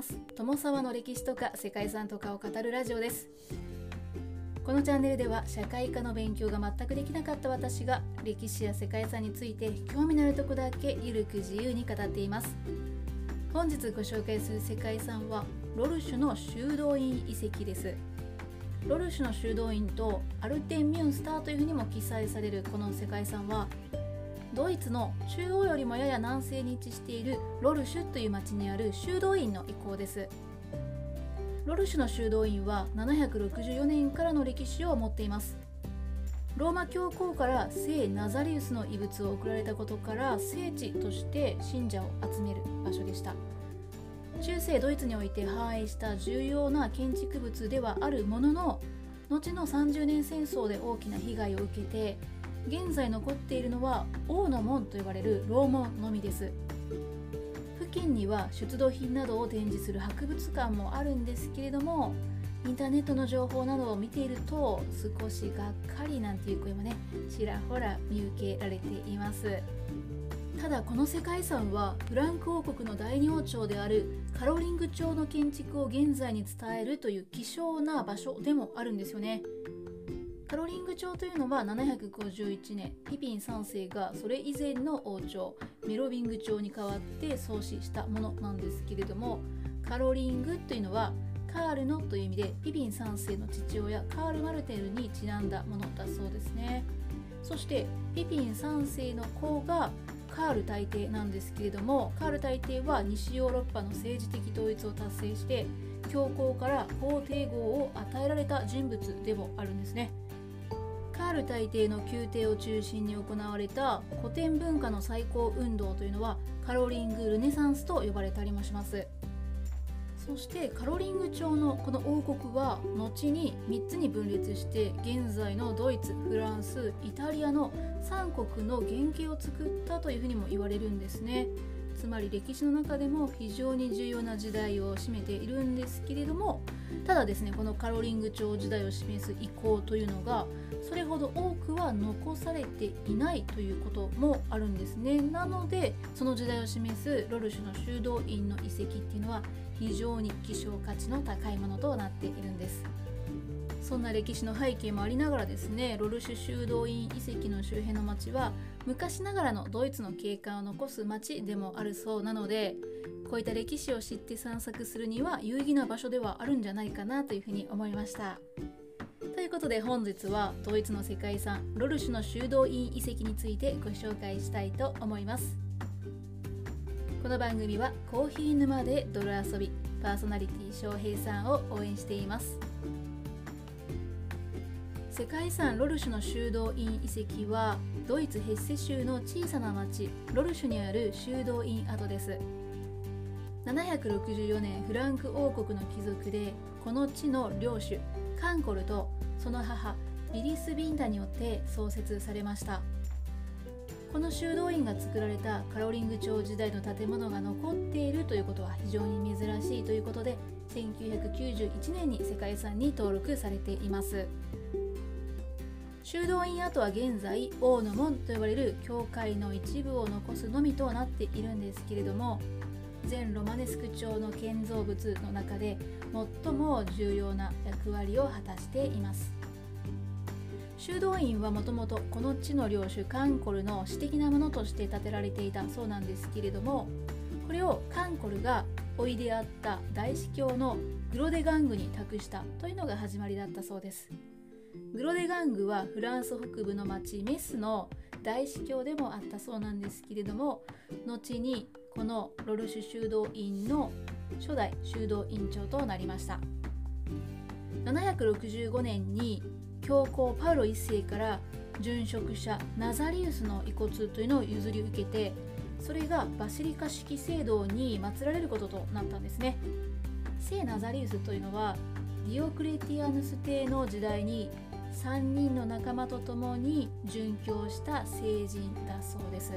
ます。友沢の歴史とか世界遺産とかを語るラジオです。このチャンネルでは社会科の勉強が全くできなかった私が歴史や世界遺産について興味のあるとこだけゆるく自由に語っています。本日ご紹介する世界遺産はロルシュの修道院遺跡です。ロルシュの修道院とアルテンミュンスターというふうにも記載されるこの世界遺産はドイツの中央よりもやや南西に位置しているロルシュという町にある修道院の遺構です。ロルシュの修道院は764年からの歴史を持っています。ローマ教皇から聖ナザリウスの遺物を送られたことから聖地として信者を集める場所でした。中世ドイツにおいて繁栄した重要な建築物ではあるものの後の30年戦争で大きな被害を受けて現在残っているのは王の門と呼ばれる楼門のみです。付近には出土品などを展示する博物館もあるんですけれどもインターネットの情報などを見ていると少しがっかりなんていう声もねちらほら見受けられています。ただこの世界遺産はフランク王国の第二王朝であるカロリング朝の建築を現在に伝えるという希少な場所でもあるんですよね。カロリング朝というのは751年ピピン3世がそれ以前の王朝メロビング朝に代わって創始したものなんですけれどもカロリングというのはカールのという意味でピピン3世の父親カール・マルテルにちなんだものだそうですね。そしてピピン3世の子がカール大帝なんですけれどもカール大帝は西ヨーロッパの政治的統一を達成して教皇から皇帝号を与えられた人物でもあるんですね。カール大帝の宮廷を中心に行われた古典文化の再興運動というのはカロリング・ルネサンスと呼ばれたりもします。そしてカロリング朝のこの王国は後に3つに分裂して現在のドイツフランスイタリアの3国の原型を作ったというふうにも言われるんですね。つまり歴史の中でも非常に重要な時代を占めているんですけれどもただですねこのカロリング朝時代を示す遺構というのがそれほど多くは残されていないということもあるんですね。なのでその時代を示すロルシュの修道院の遺跡っていうのは非常に希少価値の高いものとなっているんです。そんな歴史の背景もありながらですねロルシュ修道院遺跡の周辺の町は昔ながらのドイツの景観を残す町でもあるそうなのでこういった歴史を知って散策するには有意義な場所ではあるんじゃないかなというふうに思いました。ということで本日はドイツの世界遺産ロルシュの修道院遺跡についてご紹介したいと思います。この番組はコーヒー沼で泥遊びパーソナリティ翔平さんを応援しています。世界遺産ロルシュの修道院遺跡はドイツヘッセ州の小さな町ロルシュにある修道院跡です。764年フランク王国の貴族でこの地の領主カンコルとその母ビリス・ビンダによって創設されました。この修道院が作られたカロリング朝時代の建物が残っているということは非常に珍しいということで1991年に世界遺産に登録されています。修道院跡は現在王の門と呼ばれる教会の一部を残すのみとなっているんですけれども全ロマネスク朝の建造物の中で最も重要な役割を果たしています。修道院はもともとこの地の領主カンコルの私的なものとして建てられていたそうなんですけれどもこれをカンコルがおいであった大司教のグロデガングに託したというのが始まりだったそうです。グロデガングはフランス北部の町メスの大司教でもあったそうなんですけれども後にこのロルシュ修道院の初代修道院長となりました。765年に教皇パウロ1世から殉職者ナザリウスの遺骨というのを譲り受けてそれがバシリカ式聖堂に祀られることとなったんですね。聖ナザリウスというのはディオクレティアヌス帝の時代に3人の仲間と共に殉教した聖人だそうです。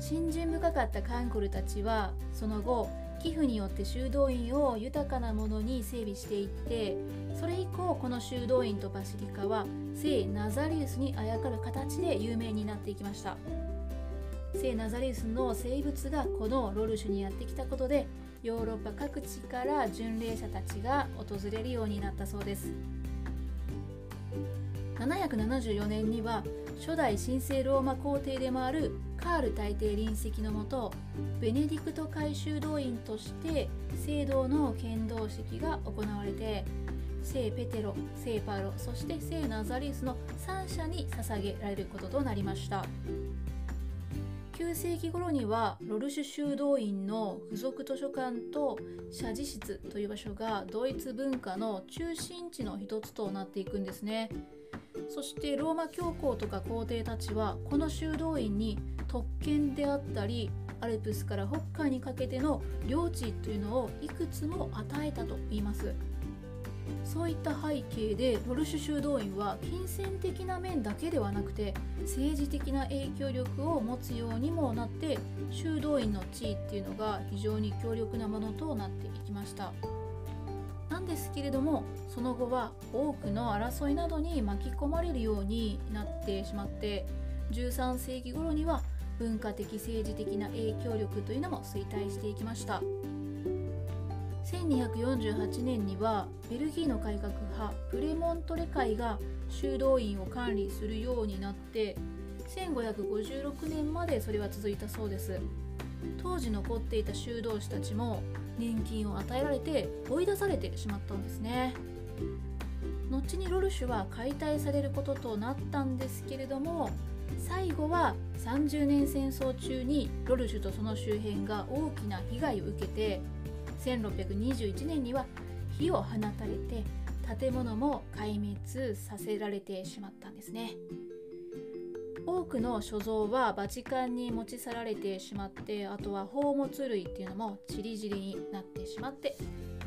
信心深かったカンコルたちはその後寄付によって修道院を豊かなものに整備していってそれ以降この修道院とバシリカは聖ナザリウスにあやかる形で有名になっていきました。聖ナザリウスの生物がこのロルシュにやってきたことでヨーロッパ各地から巡礼者たちが訪れるようになったそうです。774年には初代神聖ローマ皇帝でもあるカール大帝臨席のもとベネディクト回収動員として聖堂の剣道式が行われて聖ペテロ聖パロそして聖ナザリウスの3者に捧げられることとなりました。9世紀頃にはロルシュ修道院の付属図書館と社寺室という場所がドイツ文化の中心地の一つとなっていくんですね。そしてローマ教皇とか皇帝たちはこの修道院に特権であったりアルプスから北海にかけての領地というのをいくつも与えたと言います。そういった背景でロルシュ修道院は金銭的な面だけではなくて政治的な影響力を持つようにもなって修道院の地位っていうのが非常に強力なものとなっていきました。なんですけれどもその後は多くの争いなどに巻き込まれるようになってしまって13世紀頃には文化的政治的な影響力というのも衰退していきました。1248年にはベルギーの改革派プレモントレ会が修道院を管理するようになって1556年までそれは続いたそうです。当時残っていた修道士たちも年金を与えられて追い出されてしまったんですね。後にロルシュは解体されることとなったんですけれども最後は30年戦争中にロルシュとその周辺が大きな被害を受けて1621年には火を放たれて建物も壊滅させられてしまったんですね。多くの所蔵はバチカンに持ち去られてしまってあとは宝物類っていうのもちりぢりになってしまって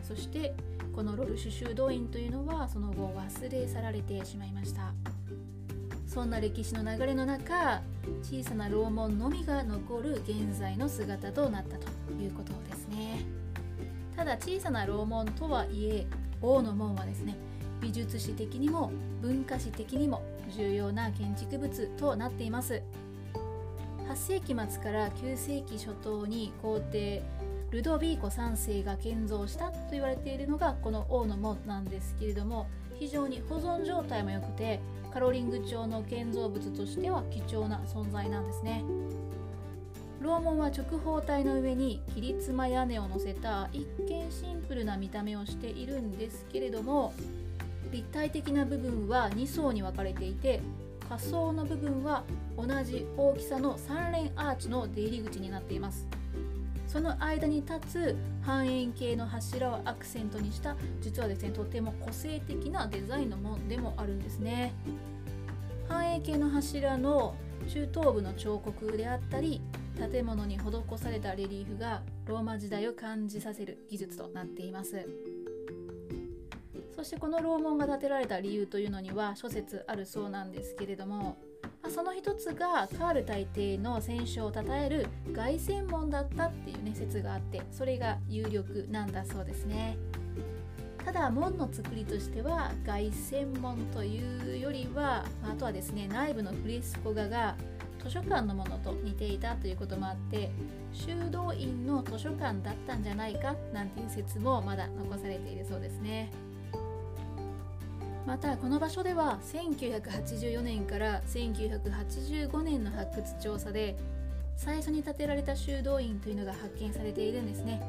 そしてこのロルシュ修道院というのはその後忘れ去られてしまいました。そんな歴史の流れの中小さな楼門のみが残る現在の姿となったということですね。ただ小さな楼門とはいえ王の門はですね美術史的にも文化史的にも重要な建築物となっています。8世紀末から9世紀初頭に皇帝ルドビーコ3世が建造したと言われているのがこの王の門なんですけれども非常に保存状態も良くてカロリング朝の建造物としては貴重な存在なんですね。楼門は直方体の上に切妻屋根を乗せた一見シンプルな見た目をしているんですけれども立体的な部分は2層に分かれていて下層の部分は同じ大きさの3連アーチの出入り口になっています。その間に立つ半円形の柱をアクセントにした実はですねとても個性的なデザインのものでもあるんですね。半円形の柱の中東部の彫刻であったり建物に施されたレリーフがローマ時代を感じさせる技術となっています。そしてこの楼門が建てられた理由というのには諸説あるそうなんですけれどもその一つがカール大帝の戦勝を称える凱旋門だったっていうね説があってそれが有力なんだそうですねただ門の作りとしては凱旋門というよりはあとはですね内部のフレスコ画が図書館のものと似ていたということもあって修道院の図書館だったんじゃないかなんていう説もまだ残されているそうですね。またこの場所では1984年から1985年の発掘調査で最初に建てられた修道院というのが発見されているんですね。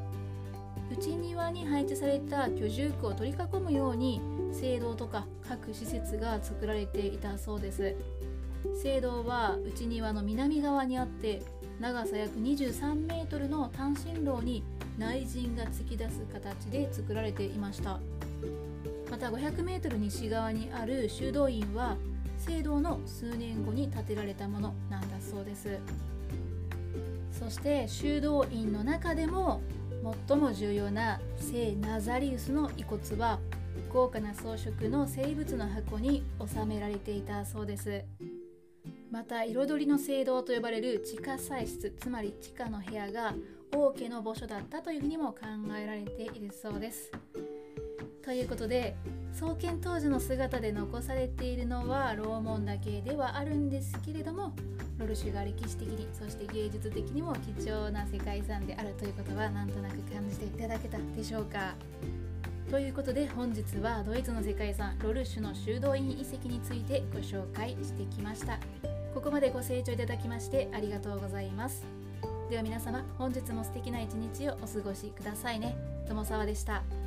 内庭に配置された居住区を取り囲むように聖堂とか各施設が作られていたそうです。聖堂は内庭の南側にあって長さ約23メートルの単身廊に内陣が突き出す形で作られていました。た 500m 西側にある修道院は聖堂の数年後に建てられたものなんだそうです。そして修道院の中でも最も重要な聖ナザリウスの遺骨は豪華な装飾の生物の箱に収められていたそうです。また彩りの聖堂と呼ばれる地下祭室つまり地下の部屋が王家の墓所だったというふうにも考えられているそうです。ということで創建当時の姿で残されているのは楼門だけではあるんですけれどもロルシュが歴史的にそして芸術的にも貴重な世界遺産であるということはなんとなく感じていただけたでしょうか。ということで本日はドイツの世界遺産ロルシュの修道院遺跡についてご紹介してきました。ここまでご清聴いただきましてありがとうございます。では皆様本日も素敵な一日をお過ごしくださいね。友沢でした。